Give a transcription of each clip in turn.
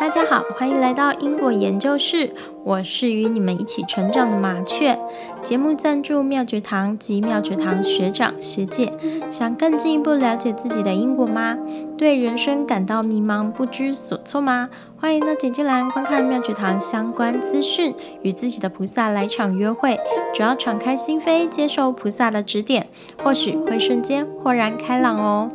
大家好，欢迎来到英国研究室。我是与你们一起成长的麻雀。节目赞助妙觉堂及妙觉堂学长学姐。想更进一步了解自己的英国吗？对人生感到迷茫不知所措吗？欢迎到简介栏观看妙觉堂相关资讯，与自己的菩萨来场约会。只要敞开心扉，接受菩萨的指点，或许会瞬间豁然开朗哦。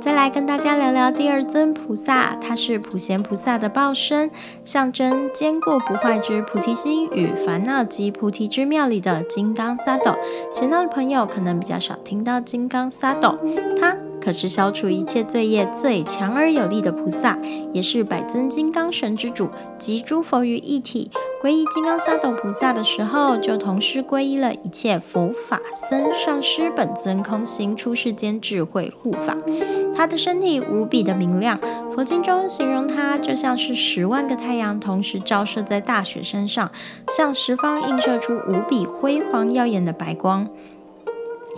再来跟大家聊聊第二尊菩萨，他是普贤菩萨的报身，象征坚固不坏之菩提心与烦恼及菩提之妙里的金刚萨埵。闲到的朋友可能比较少听到金刚萨埵，他可是消除一切罪业最强而有力的菩萨，也是百尊金刚神之主，集诸佛于一体。皈依金刚萨埵菩萨的时候，就同时皈依了一切佛法僧上师本尊空行出世间智慧护法。他的身体无比的明亮，佛经中形容他就像是十万个太阳同时照射在大雪山上，向十方映射出无比辉煌耀眼的白光。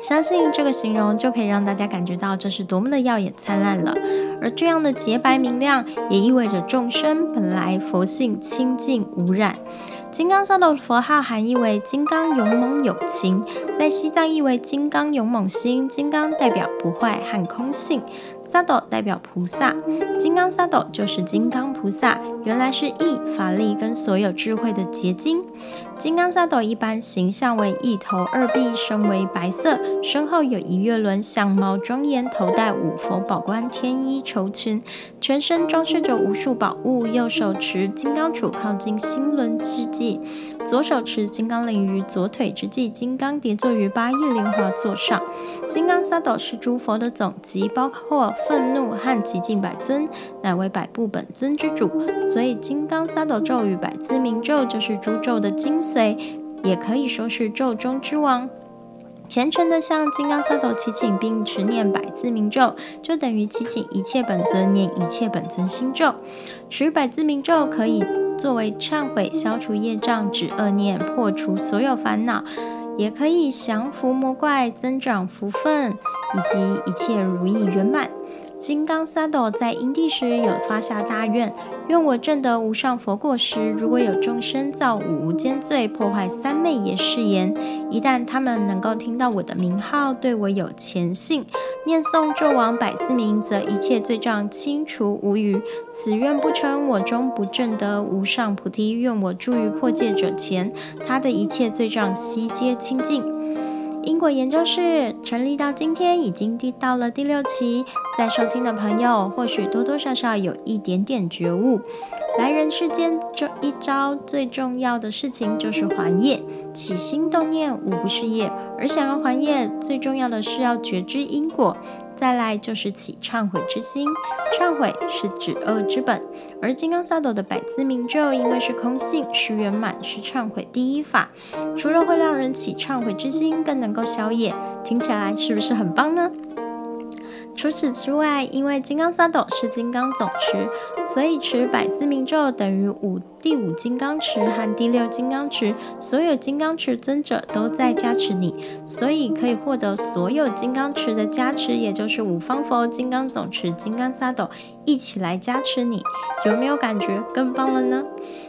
相信这个形容就可以让大家感觉到这是多么的耀眼灿烂了。而这样的洁白明亮，也意味着众生本来佛性清净无染。金刚萨的佛号含义为金刚勇猛有情，在西藏意为金刚勇猛心。金刚代表不坏和空性。萨埵代表菩萨，金刚萨埵就是金刚菩萨，原来是意法力跟所有智慧的结晶。金刚萨埵一般形象为一头二臂，身为白色，身后有一月轮，相貌庄严，头戴五佛宝冠天衣绸裙，全身装饰着无数宝物，右手持金刚杵靠近心轮之际，左手持金刚铃于左腿之际，金刚叠坐于八叶莲华座上。金刚萨埵是诸佛的总集，包括。愤怒和极尽百尊，乃为百部本尊之主，所以金刚萨埵咒与百字明咒就是诸咒的精髓，也可以说是咒中之王。虔诚的向金刚萨埵祈请并持念百字明咒，就等于祈请一切本尊念一切本尊心咒。持百字明咒可以作为忏悔、消除业障、止恶念、破除所有烦恼，也可以降服魔怪、增长福分，以及一切如意圆满。金刚萨埵在因地时有发下大愿，愿我证得无上佛果时，如果有众生造五无间罪，破坏三昧耶誓言，一旦他们能够听到我的名号，对我有虔信，念诵咒王百字名，则一切罪障清除无余。此愿不成，我终不证得无上菩提。愿我住于破戒者前，他的一切罪障悉皆清净。英国研究室成立到今天已经第到了第六期，在收听的朋友或许多多少少有一点点觉悟。来人世间这一招最重要的事情就是还业，起心动念无不是业，而想要还业，最重要的是要觉知因果。再来就是起忏悔之心，忏悔是止恶之本。而金刚萨埵的百字明咒，因为是空性，是圆满，是忏悔第一法。除了会让人起忏悔之心，更能够消业。听起来是不是很棒呢？除此之外，因为金刚萨埵是金刚总持，所以持百字明咒等于五第五金刚持和第六金刚持，所有金刚持尊者都在加持你，所以可以获得所有金刚持的加持，也就是五方佛、金刚总持、金刚萨埵一起来加持你，有没有感觉更棒了呢？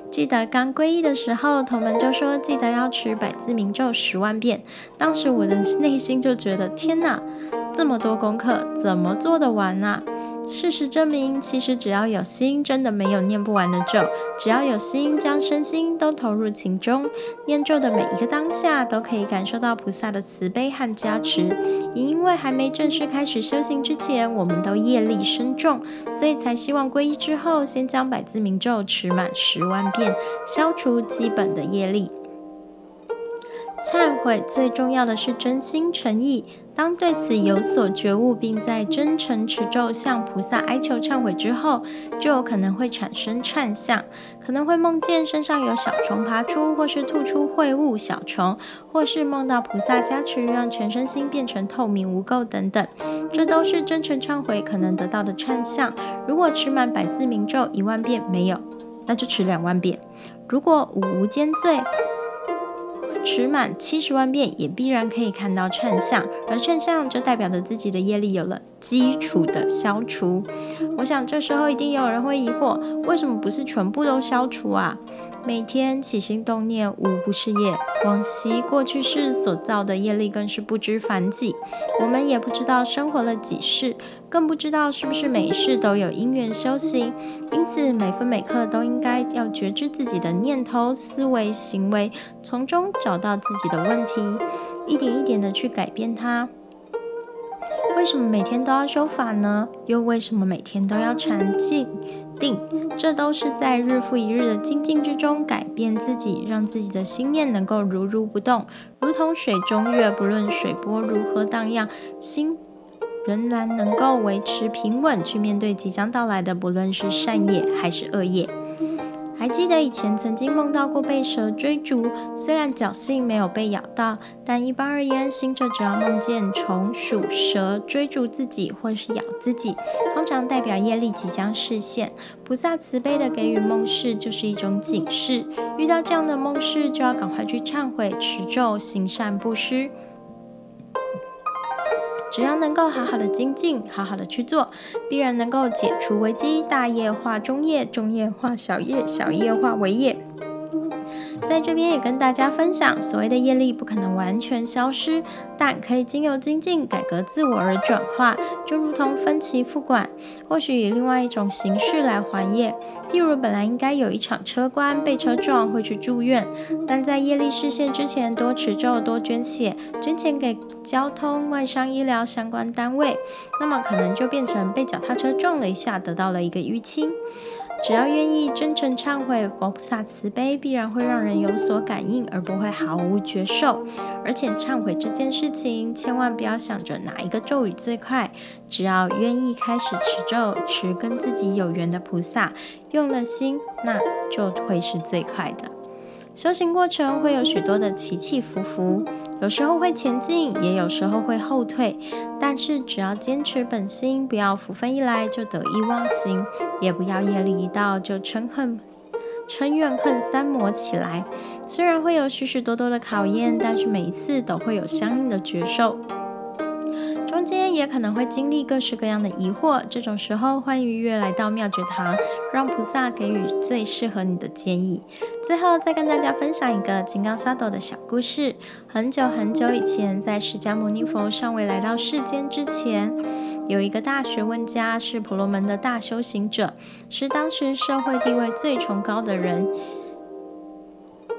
记得刚皈依的时候，同门就说记得要持百字明咒十万遍，当时我的内心就觉得天哪！这么多功课怎么做得完呢？事实证明，其实只要有心，真的没有念不完的咒。只要有心，将身心都投入其中，念咒的每一个当下，都可以感受到菩萨的慈悲和加持。也因为还没正式开始修行之前，我们都业力深重，所以才希望皈依之后，先将百字明咒持满十万遍，消除基本的业力。忏悔最重要的是真心诚意。当对此有所觉悟，并在真诚持咒向菩萨哀求忏悔之后，就有可能会产生忏相，可能会梦见身上有小虫爬出，或是吐出秽物小虫，或是梦到菩萨加持，让全身心变成透明无垢等等。这都是真诚忏悔可能得到的忏相。如果持满百字明咒一万遍没有，那就持两万遍。如果五无间罪。持满七十万遍，也必然可以看到称相，而称相就代表着自己的业力有了基础的消除。我想这时候一定有人会疑惑，为什么不是全部都消除啊？每天起心动念，无不是业。往昔过去世所造的业力，更是不知凡几。我们也不知道生活了几世，更不知道是不是每一世都有因缘修行。因此，每分每刻都应该要觉知自己的念头、思维、行为，从中找到自己的问题，一点一点的去改变它。为什么每天都要修法呢？又为什么每天都要禅静？定，这都是在日复一日的精进之中改变自己，让自己的心念能够如如不动，如同水中月，不论水波如何荡漾，心仍然能够维持平稳，去面对即将到来的，不论是善业还是恶业。还记得以前曾经梦到过被蛇追逐，虽然侥幸没有被咬到，但一般而言，行者只要梦见虫鼠蛇追逐自己或是咬自己，通常代表业力即将实现。菩萨慈悲的给予梦示，就是一种警示。遇到这样的梦示，就要赶快去忏悔、持咒、行善布施。只要能够好好的精进，好好的去做，必然能够解除危机。大业化中业，中业化小业，小业化为业。在这边也跟大家分享，所谓的业力不可能完全消失，但可以经由精进改革自我而转化，就如同分期付款，或许以另外一种形式来还业。譬如本来应该有一场车关被车撞会去住院，但在业力视线之前多持咒多捐血，捐钱给交通外伤医疗相关单位，那么可能就变成被脚踏车撞了一下，得到了一个淤青。只要愿意真诚忏悔，佛菩萨慈悲必然会让人有所感应，而不会毫无觉受。而且忏悔这件事情，千万不要想着哪一个咒语最快，只要愿意开始持咒，持跟自己有缘的菩萨，用了心，那就会是最快的。修行过程会有许多的起起伏伏。有时候会前进，也有时候会后退，但是只要坚持本心，不要福分一来就得意忘形，也不要业力一到就嗔恨、嗔怨恨三魔起来。虽然会有许许多多的考验，但是每一次都会有相应的觉受。也可能会经历各式各样的疑惑，这种时候欢迎约来到妙觉堂，让菩萨给予最适合你的建议。最后再跟大家分享一个金刚萨埵的小故事。很久很久以前，在释迦牟尼佛尚未来到世间之前，有一个大学问家，是婆罗门的大修行者，是当时社会地位最崇高的人。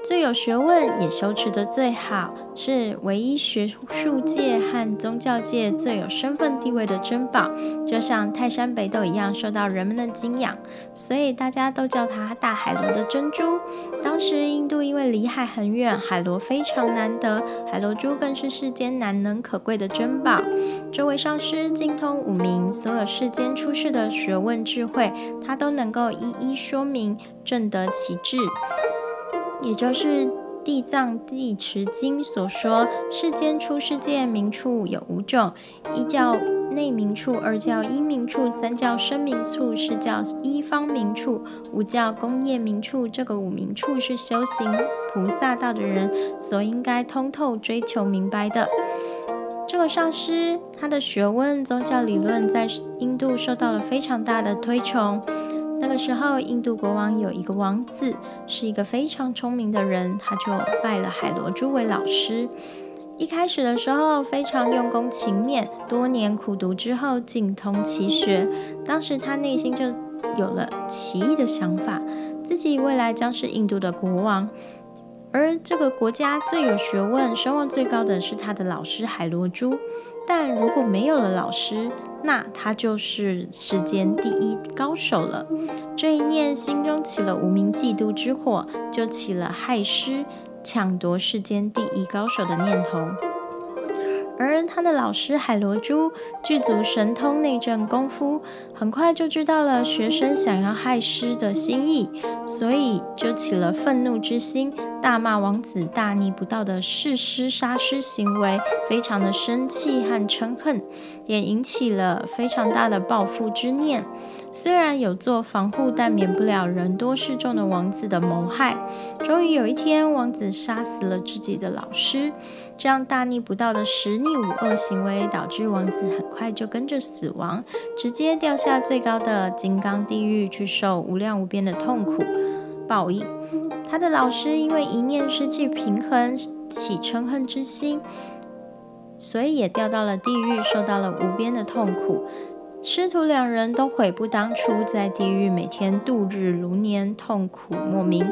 最有学问，也修持的最好，是唯一学术界和宗教界最有身份地位的珍宝，就像泰山北斗一样，受到人们的敬仰，所以大家都叫它大海螺的珍珠。当时印度因为离海很远，海螺非常难得，海螺珠更是世间难能可贵的珍宝。这位上师精通五明，所有世间出世的学问智慧，他都能够一一说明，正得其智。也就是《地藏地持经》所说，世间出世界名处有五种：一叫内名处，二叫因名处，三叫生名处，四叫一方名处，五叫工业名处。这个五名处是修行菩萨道的人所应该通透追求明白的。这个上师他的学问、宗教理论在印度受到了非常大的推崇。那个时候，印度国王有一个王子，是一个非常聪明的人，他就拜了海螺珠为老师。一开始的时候，非常用功勤勉，多年苦读之后，精通奇学。当时他内心就有了奇异的想法，自己未来将是印度的国王，而这个国家最有学问、声望最高的是他的老师海螺珠。但如果没有了老师，那他就是世间第一高手了。这一念心中起了无名嫉妒之火，就起了害师抢夺世间第一高手的念头。而他的老师海螺珠具足神通内阵功夫，很快就知道了学生想要害师的心意，所以就起了愤怒之心，大骂王子大逆不道的弑师杀师行为，非常的生气和嗔恨，也引起了非常大的报复之念。虽然有做防护，但免不了人多势众的王子的谋害。终于有一天，王子杀死了自己的老师。这样大逆不道的十逆五恶行为，导致王子很快就跟着死亡，直接掉下最高的金刚地狱去受无量无边的痛苦报应。他的老师因为一念失去平衡，起嗔恨之心，所以也掉到了地狱，受到了无边的痛苦。师徒两人都悔不当初，在地狱每天度日如年，痛苦莫名。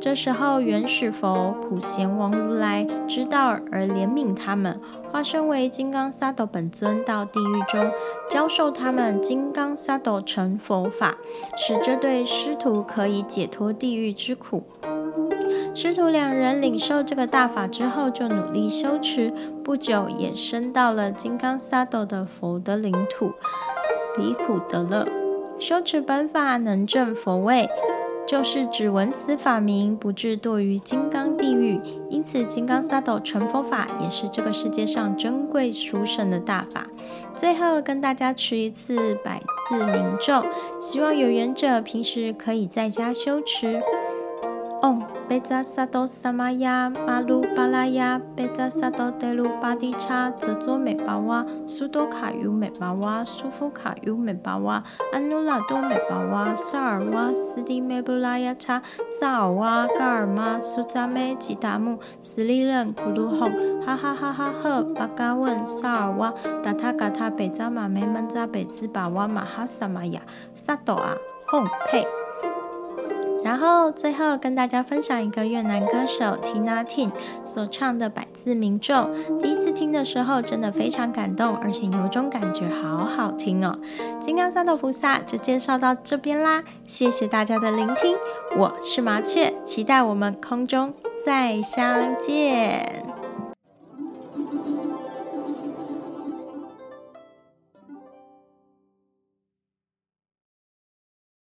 这时候，原始佛、普贤王如来知道而怜悯他们，化身为金刚萨斗本尊到地狱中教授他们金刚萨斗成佛法，使这对师徒可以解脱地狱之苦。师徒两人领受这个大法之后，就努力修持，不久也升到了金刚萨斗的佛的领土。离苦得乐，修持本法能证佛位，就是指闻此法名，不至堕于金刚地狱。因此，金刚萨埵成佛法也是这个世界上珍贵殊胜的大法。最后跟大家持一次百字明咒，希望有缘者平时可以在家修持。贝扎萨多萨玛呀巴鲁巴拉呀贝扎萨多德鲁巴迪查泽佐美巴瓦苏多卡尤美巴瓦苏夫卡尤美巴瓦安努拉多美巴瓦萨尔瓦斯蒂梅布拉亚查萨尔瓦嘎尔玛苏扎梅吉达木斯利任库鲁哄哈哈哈哈赫巴嘎问萨尔瓦达塔嘎塔贝扎玛梅门扎贝兹巴瓦马哈萨玛雅萨多啊哄佩。然后最后跟大家分享一个越南歌手 Tina Tin 所唱的百字名咒。第一次听的时候，真的非常感动，而且有种感觉好好听哦。金刚三斗菩萨就介绍到这边啦，谢谢大家的聆听，我是麻雀，期待我们空中再相见。